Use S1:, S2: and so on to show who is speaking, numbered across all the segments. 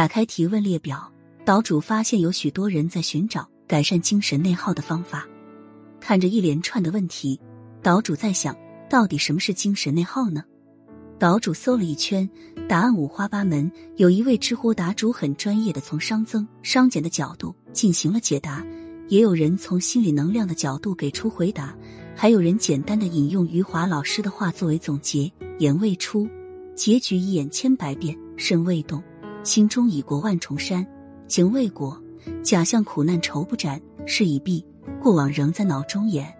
S1: 打开提问列表，岛主发现有许多人在寻找改善精神内耗的方法。看着一连串的问题，岛主在想，到底什么是精神内耗呢？岛主搜了一圈，答案五花八门。有一位知乎答主很专业的从熵增、熵减的角度进行了解答，也有人从心理能量的角度给出回答，还有人简单的引用余华老师的话作为总结：言未出，结局已演千百遍；身未动，心中已过万重山；情未果，假象苦难愁不展；事已毕，过往仍在脑中演。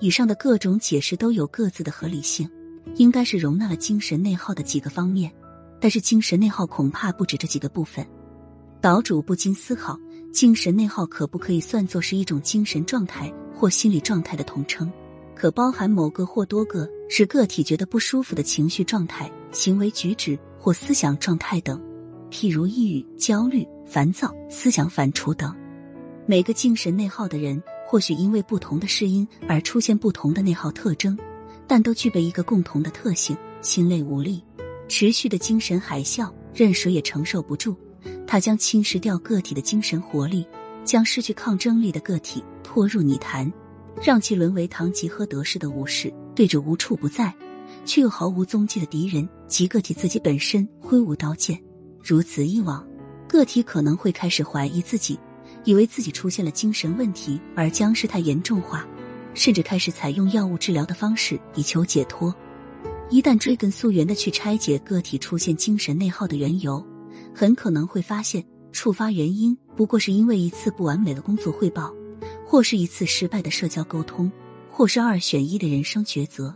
S1: 以上的各种解释都有各自的合理性。应该是容纳了精神内耗的几个方面，但是精神内耗恐怕不止这几个部分。岛主不禁思考：精神内耗可不可以算作是一种精神状态或心理状态的统称？可包含某个或多个使个体觉得不舒服的情绪状态、行为举止或思想状态等，譬如抑郁、焦虑、烦躁、思想反刍等。每个精神内耗的人，或许因为不同的适因而出现不同的内耗特征。但都具备一个共同的特性：心累无力，持续的精神海啸，任谁也承受不住。它将侵蚀掉个体的精神活力，将失去抗争力的个体拖入泥潭，让其沦为堂吉诃德式的武士，对着无处不在却又毫无踪迹的敌人及个体自己本身挥舞刀剑。如此以往，个体可能会开始怀疑自己，以为自己出现了精神问题，而将事态严重化。甚至开始采用药物治疗的方式以求解脱。一旦追根溯源的去拆解个体出现精神内耗的缘由，很可能会发现触发原因不过是因为一次不完美的工作汇报，或是一次失败的社交沟通，或是二选一的人生抉择。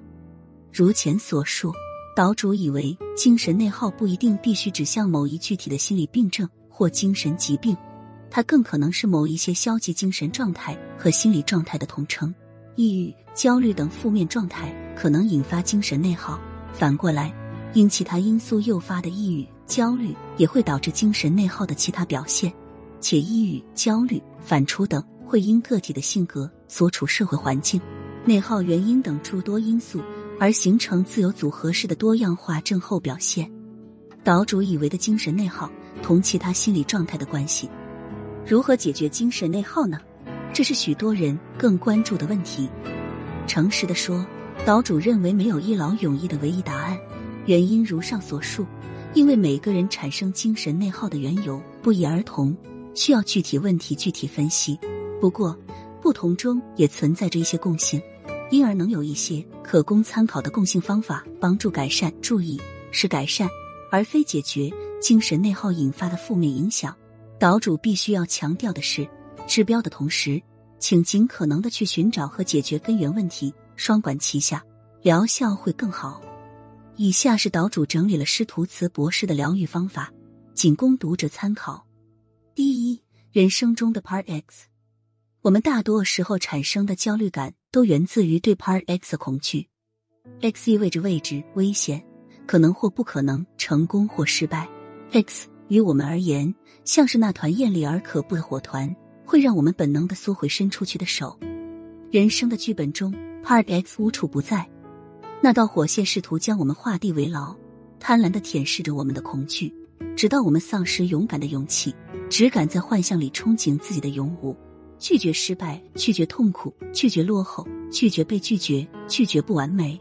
S1: 如前所述，岛主以为精神内耗不一定必须指向某一具体的心理病症或精神疾病，它更可能是某一些消极精神状态和心理状态的统称。抑郁、焦虑等负面状态可能引发精神内耗。反过来，因其他因素诱发的抑郁、焦虑也会导致精神内耗的其他表现。且抑郁、焦虑、反刍等会因个体的性格、所处社会环境、内耗原因等诸多因素而形成自由组合式的多样化症候表现。岛主以为的精神内耗同其他心理状态的关系，如何解决精神内耗呢？这是许多人更关注的问题。诚实的说，岛主认为没有一劳永逸的唯一答案。原因如上所述，因为每个人产生精神内耗的缘由不一而同，需要具体问题具体分析。不过，不同中也存在着一些共性，因而能有一些可供参考的共性方法帮助改善。注意，是改善，而非解决精神内耗引发的负面影响。岛主必须要强调的是。治标的同时，请尽可能的去寻找和解决根源问题，双管齐下，疗效会更好。以下是岛主整理了师徒茨博士的疗愈方法，仅供读者参考。第一，人生中的 Part X，我们大多时候产生的焦虑感都源自于对 Part X 的恐惧。X 意味着未知、危险，可能或不可能，成功或失败。X 于我们而言，像是那团艳丽而可怖的火团。会让我们本能的缩回伸出去的手。人生的剧本中，Part X 无处不在，那道火线试图将我们画地为牢，贪婪的舔舐着我们的恐惧，直到我们丧失勇敢的勇气，只敢在幻象里憧憬自己的勇武，拒绝失败，拒绝痛苦，拒绝落后，拒绝被拒绝，拒绝不完美。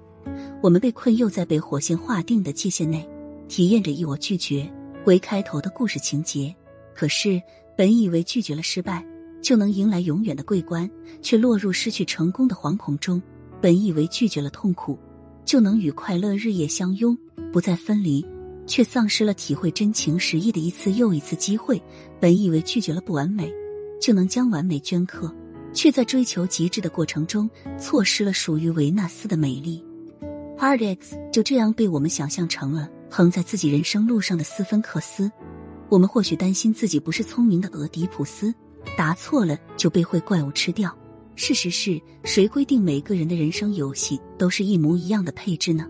S1: 我们被困又在被火线划定的界限内，体验着以我拒绝为开头的故事情节。可是，本以为拒绝了失败。就能迎来永远的桂冠，却落入失去成功的惶恐中。本以为拒绝了痛苦，就能与快乐日夜相拥，不再分离，却丧失了体会真情实意的一次又一次机会。本以为拒绝了不完美，就能将完美镌刻，却在追求极致的过程中，错失了属于维纳斯的美丽。Hard X 就这样被我们想象成了横在自己人生路上的斯芬克斯。我们或许担心自己不是聪明的俄狄浦斯。答错了就被会怪物吃掉。事实是谁规定每个人的人生游戏都是一模一样的配置呢？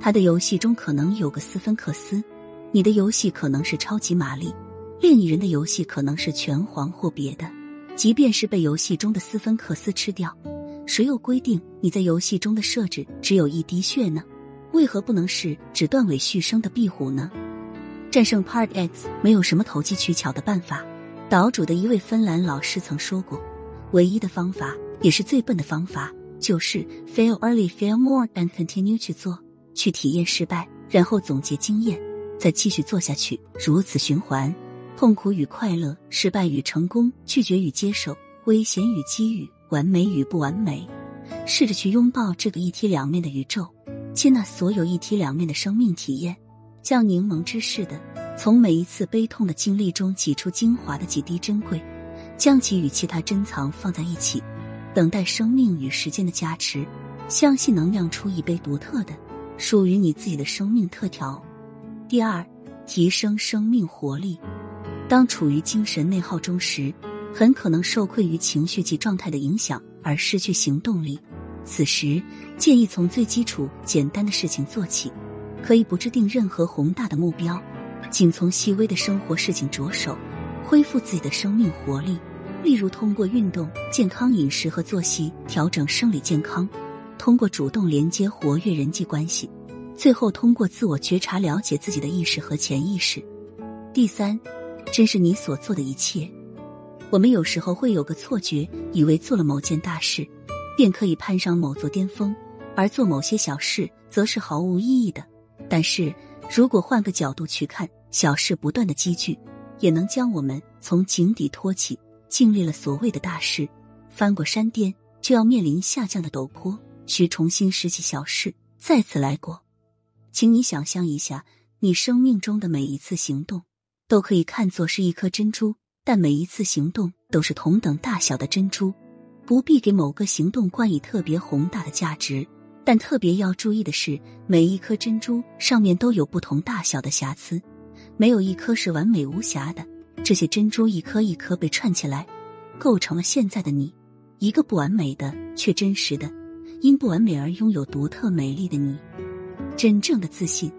S1: 他的游戏中可能有个斯芬克斯，你的游戏可能是超级玛丽，另一人的游戏可能是拳皇或别的。即便是被游戏中的斯芬克斯吃掉，谁又规定你在游戏中的设置只有一滴血呢？为何不能是只断尾续生的壁虎呢？战胜 Part X 没有什么投机取巧的办法。岛主的一位芬兰老师曾说过，唯一的方法也是最笨的方法，就是 fail early, fail more, and continue 去做，去体验失败，然后总结经验，再继续做下去，如此循环。痛苦与快乐，失败与成功，拒绝与接受，危险与机遇，完美与不完美，试着去拥抱这个一体两面的宇宙，接纳所有一体两面的生命体验，像柠檬汁似的，从每一次悲痛的经历中挤出精华的几滴珍贵，将其与其他珍藏放在一起，等待生命与时间的加持，相信能酿出一杯独特的、属于你自己的生命特调。第二，提升生命活力。当处于精神内耗中时，很可能受困于情绪及状态的影响而失去行动力。此时，建议从最基础、简单的事情做起，可以不制定任何宏大的目标，仅从细微的生活事情着手，恢复自己的生命活力。例如，通过运动、健康饮食和作息调整生理健康；通过主动连接活跃人际关系；最后通过自我觉察了解自己的意识和潜意识。第三。真是你所做的一切。我们有时候会有个错觉，以为做了某件大事，便可以攀上某座巅峰，而做某些小事则是毫无意义的。但是如果换个角度去看，小事不断的积聚，也能将我们从井底托起。经历了所谓的大事，翻过山巅，就要面临下降的陡坡，需重新拾起小事，再次来过。请你想象一下，你生命中的每一次行动。都可以看作是一颗珍珠，但每一次行动都是同等大小的珍珠，不必给某个行动冠以特别宏大的价值。但特别要注意的是，每一颗珍珠上面都有不同大小的瑕疵，没有一颗是完美无瑕的。这些珍珠一颗一颗被串起来，构成了现在的你，一个不完美的却真实的，因不完美而拥有独特美丽的你。真正的自信，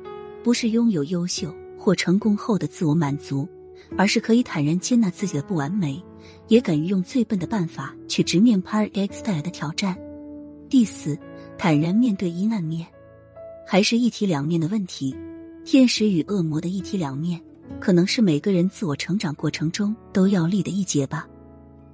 S1: 不是拥有优秀。或成功后的自我满足，而是可以坦然接纳自己的不完美，也敢于用最笨的办法去直面 Part X 带来的挑战。第四，坦然面对阴暗面，还是一体两面的问题。天使与恶魔的一体两面，可能是每个人自我成长过程中都要历的一劫吧。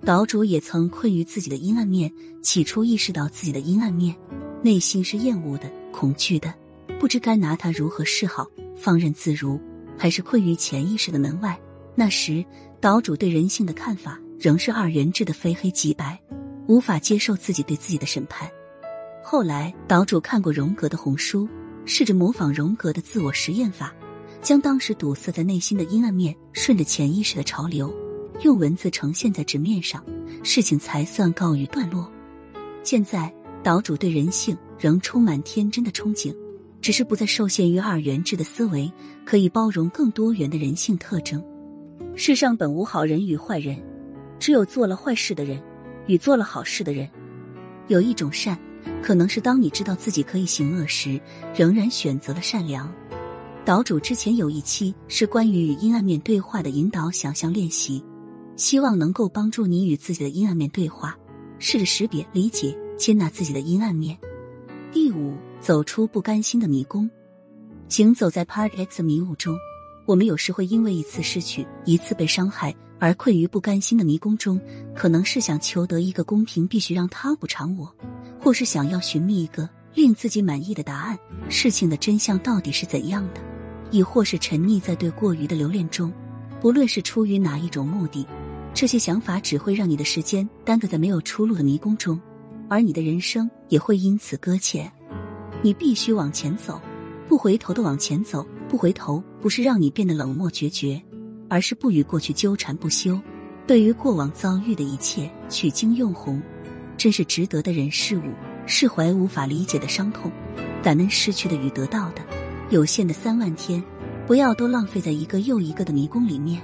S1: 岛主也曾困于自己的阴暗面，起初意识到自己的阴暗面，内心是厌恶的、恐惧的，不知该拿它如何是好，放任自如。还是困于潜意识的门外。那时，岛主对人性的看法仍是二元制的非黑即白，无法接受自己对自己的审判。后来，岛主看过荣格的红书，试着模仿荣格的自我实验法，将当时堵塞在内心的阴暗面，顺着潜意识的潮流，用文字呈现在纸面上，事情才算告一段落。现在，岛主对人性仍充满天真的憧憬。只是不再受限于二元制的思维，可以包容更多元的人性特征。世上本无好人与坏人，只有做了坏事的人与做了好事的人。有一种善，可能是当你知道自己可以行恶时，仍然选择了善良。岛主之前有一期是关于与阴暗面对话的引导想象练习，希望能够帮助你与自己的阴暗面对话，试着识别、理解、接纳自己的阴暗面。第五。走出不甘心的迷宫，行走在 Part X 迷雾中，我们有时会因为一次失去、一次被伤害而困于不甘心的迷宫中。可能是想求得一个公平，必须让他补偿我；或是想要寻觅一个令自己满意的答案，事情的真相到底是怎样的；亦或是沉溺在对过于的留恋中。不论是出于哪一种目的，这些想法只会让你的时间耽搁在没有出路的迷宫中，而你的人生也会因此搁浅。你必须往前走，不回头的往前走。不回头不是让你变得冷漠决绝，而是不与过去纠缠不休。对于过往遭遇的一切，取经用红，真是值得的人事物。释怀无法理解的伤痛，感恩失去的与得到的。有限的三万天，不要都浪费在一个又一个的迷宫里面。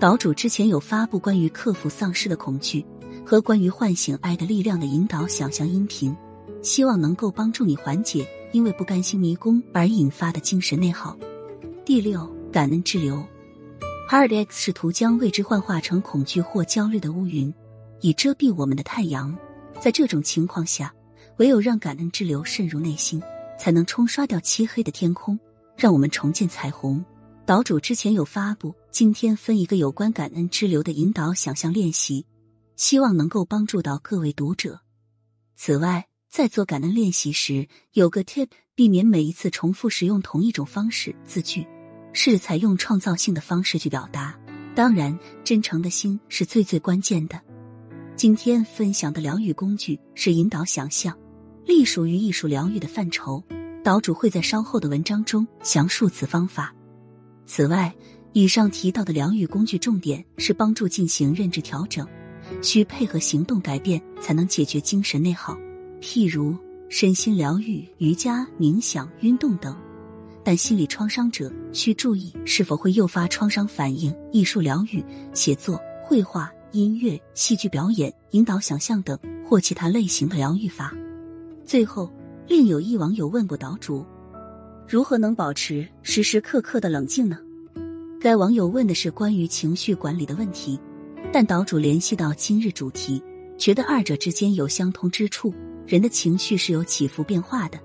S1: 岛主之前有发布关于克服丧失的恐惧和关于唤醒爱的力量的引导想象音频。希望能够帮助你缓解因为不甘心迷宫而引发的精神内耗。第六，感恩滞留。Hard X 试图将未知幻化成恐惧或焦虑的乌云，以遮蔽我们的太阳。在这种情况下，唯有让感恩之流渗入内心，才能冲刷掉漆黑的天空，让我们重见彩虹。岛主之前有发布，今天分一个有关感恩之流的引导想象练习，希望能够帮助到各位读者。此外，在做感恩练习时，有个 tip，避免每一次重复使用同一种方式字句，试着采用创造性的方式去表达。当然，真诚的心是最最关键的。今天分享的疗愈工具是引导想象，隶属于艺术疗愈的范畴。岛主会在稍后的文章中详述此方法。此外，以上提到的疗愈工具重点是帮助进行认知调整，需配合行动改变才能解决精神内耗，譬如身心疗愈、瑜伽、冥想、运动等。但心理创伤者需注意是否会诱发创伤反应。艺术疗愈、写作、绘画、音乐、戏剧表演、引导想象等或其他类型的疗愈法。最后。另有一网友问过岛主，如何能保持时时刻刻的冷静呢？该网友问的是关于情绪管理的问题，但岛主联系到今日主题，觉得二者之间有相通之处。人的情绪是有起伏变化的，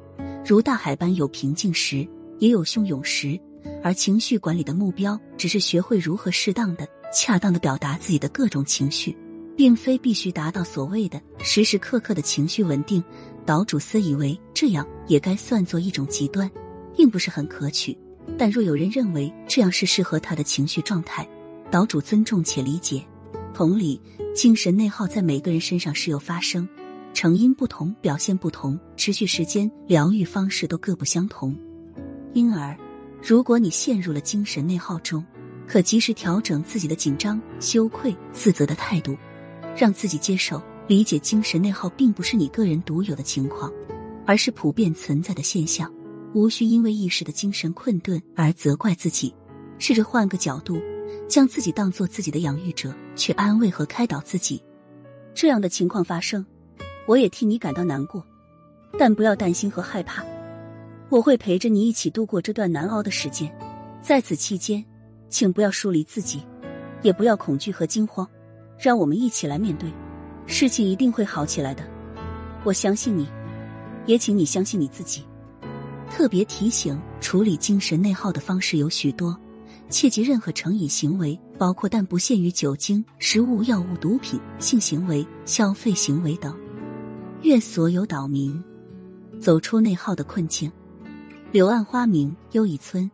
S1: 如大海般有平静时，也有汹涌时。而情绪管理的目标，只是学会如何适当的、恰当的表达自己的各种情绪，并非必须达到所谓的时时刻刻的情绪稳定。岛主私以为这样也该算作一种极端，并不是很可取。但若有人认为这样是适合他的情绪状态，岛主尊重且理解。同理，精神内耗在每个人身上时有发生，成因不同，表现不同，持续时间、疗愈方式都各不相同。因而，如果你陷入了精神内耗中，可及时调整自己的紧张、羞愧、自责的态度，让自己接受。理解精神内耗并不是你个人独有的情况，而是普遍存在的现象。无需因为一时的精神困顿而责怪自己，试着换个角度，将自己当做自己的养育者，去安慰和开导自己。这样的情况发生，我也替你感到难过，但不要担心和害怕，我会陪着你一起度过这段难熬的时间。在此期间，请不要疏离自己，也不要恐惧和惊慌，让我们一起来面对。事情一定会好起来的，我相信你，也请你相信你自己。特别提醒：处理精神内耗的方式有许多，切忌任何成瘾行为，包括但不限于酒精、食物、药物、毒品、性行为、消费行为等。愿所有岛民走出内耗的困境。柳暗花明又一村。